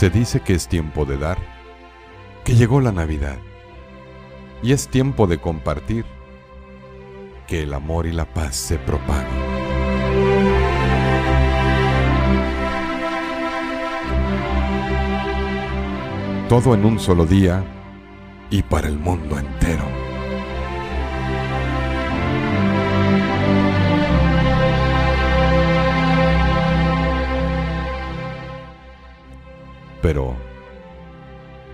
Se dice que es tiempo de dar, que llegó la Navidad y es tiempo de compartir, que el amor y la paz se propaguen. Todo en un solo día y para el mundo entero.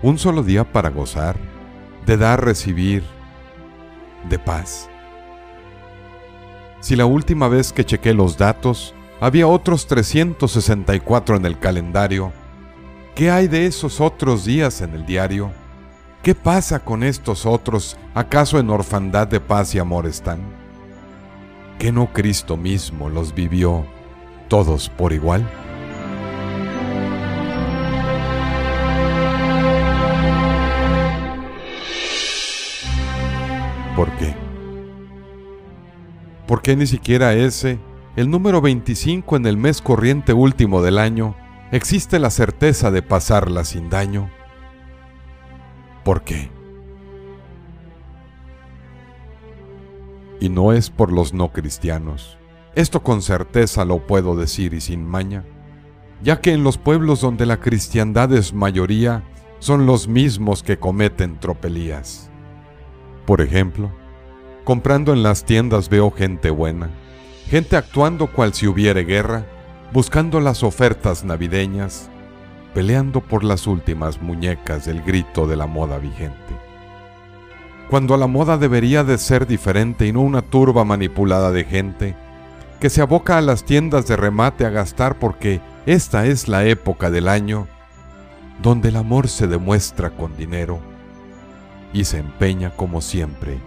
Un solo día para gozar, de dar, recibir, de paz. Si la última vez que chequé los datos, había otros 364 en el calendario, ¿qué hay de esos otros días en el diario? ¿Qué pasa con estos otros? ¿Acaso en orfandad de paz y amor están? ¿Que no Cristo mismo los vivió todos por igual? ¿Por qué? ¿Por qué ni siquiera ese, el número 25 en el mes corriente último del año, existe la certeza de pasarla sin daño? ¿Por qué? Y no es por los no cristianos. Esto con certeza lo puedo decir y sin maña, ya que en los pueblos donde la cristiandad es mayoría, son los mismos que cometen tropelías. Por ejemplo, comprando en las tiendas veo gente buena, gente actuando cual si hubiere guerra, buscando las ofertas navideñas, peleando por las últimas muñecas del grito de la moda vigente. Cuando la moda debería de ser diferente y no una turba manipulada de gente que se aboca a las tiendas de remate a gastar porque esta es la época del año donde el amor se demuestra con dinero y se empeña como siempre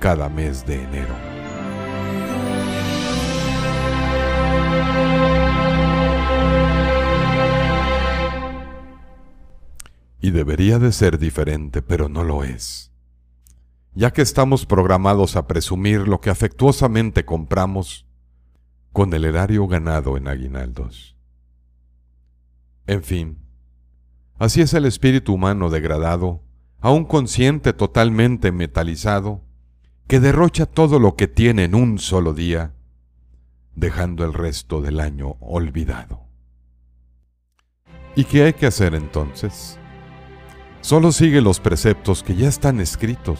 cada mes de enero. Y debería de ser diferente, pero no lo es. Ya que estamos programados a presumir lo que afectuosamente compramos con el erario ganado en aguinaldos. En fin, así es el espíritu humano degradado a un consciente totalmente metalizado que derrocha todo lo que tiene en un solo día, dejando el resto del año olvidado. ¿Y qué hay que hacer entonces? Solo sigue los preceptos que ya están escritos,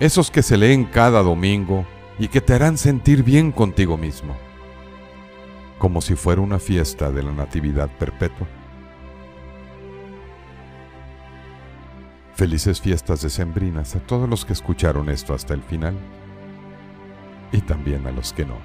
esos que se leen cada domingo y que te harán sentir bien contigo mismo, como si fuera una fiesta de la Natividad Perpetua. Felices fiestas decembrinas a todos los que escucharon esto hasta el final y también a los que no.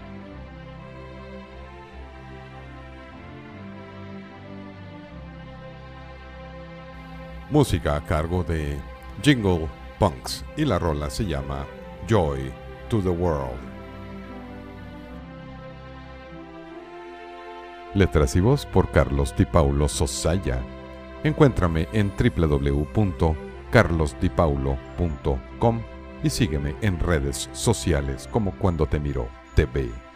Música a cargo de Jingle Punks y la rola se llama Joy to the World. Letras y voz por Carlos Di Paulo Sosaya. Encuéntrame en www carlosdipaulo.com y sígueme en redes sociales como Cuando Te Miro TV.